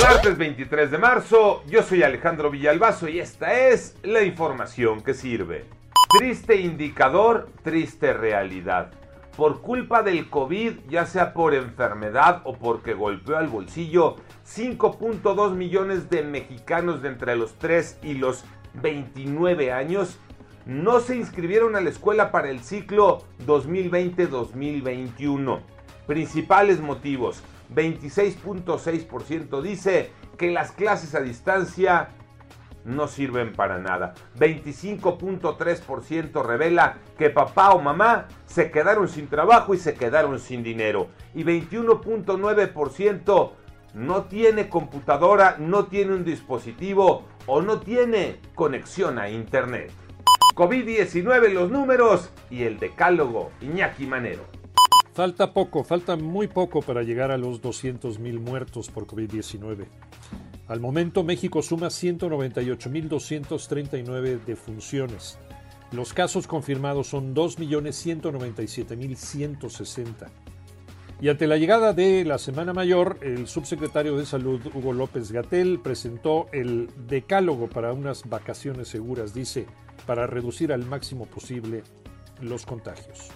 Martes 23 de marzo, yo soy Alejandro Villalbazo y esta es la información que sirve. Triste indicador, triste realidad. Por culpa del COVID, ya sea por enfermedad o porque golpeó al bolsillo, 5.2 millones de mexicanos de entre los 3 y los 29 años no se inscribieron a la escuela para el ciclo 2020-2021. Principales motivos. 26.6% dice que las clases a distancia no sirven para nada. 25.3% revela que papá o mamá se quedaron sin trabajo y se quedaron sin dinero. Y 21.9% no tiene computadora, no tiene un dispositivo o no tiene conexión a Internet. COVID-19 los números y el decálogo Iñaki Manero. Falta poco, falta muy poco para llegar a los 200.000 muertos por COVID-19. Al momento México suma 198.239 defunciones. Los casos confirmados son 2.197.160. Y ante la llegada de la Semana Mayor, el subsecretario de Salud, Hugo López Gatel, presentó el decálogo para unas vacaciones seguras, dice, para reducir al máximo posible los contagios.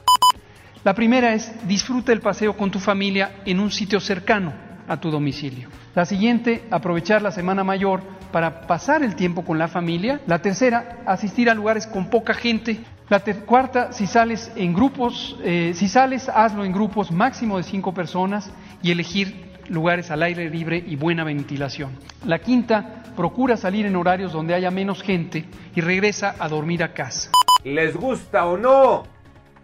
La primera es disfruta el paseo con tu familia en un sitio cercano a tu domicilio. La siguiente, aprovechar la Semana Mayor para pasar el tiempo con la familia. La tercera, asistir a lugares con poca gente. La cuarta, si sales en grupos, eh, si sales, hazlo en grupos máximo de cinco personas y elegir lugares al aire libre y buena ventilación. La quinta, procura salir en horarios donde haya menos gente y regresa a dormir a casa. ¿Les gusta o no?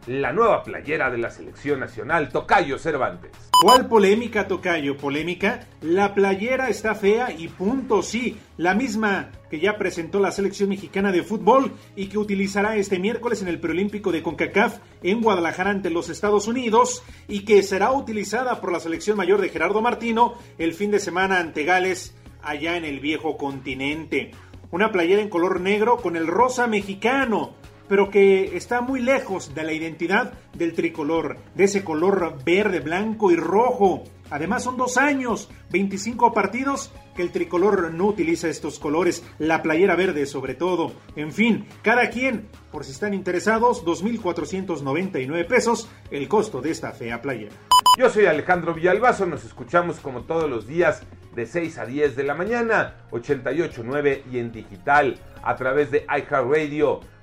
La nueva playera de la selección nacional, Tocayo Cervantes. ¿Cuál polémica, Tocayo? ¿Polémica? La playera está fea y punto, sí. La misma que ya presentó la selección mexicana de fútbol y que utilizará este miércoles en el preolímpico de CONCACAF en Guadalajara ante los Estados Unidos y que será utilizada por la selección mayor de Gerardo Martino el fin de semana ante Gales allá en el viejo continente. Una playera en color negro con el rosa mexicano pero que está muy lejos de la identidad del tricolor, de ese color verde, blanco y rojo. Además son dos años, 25 partidos que el tricolor no utiliza estos colores, la playera verde sobre todo. En fin, cada quien, por si están interesados, 2.499 pesos el costo de esta fea playera. Yo soy Alejandro Villalbazo, nos escuchamos como todos los días de 6 a 10 de la mañana, 88.9 y en digital a través de iHeartRadio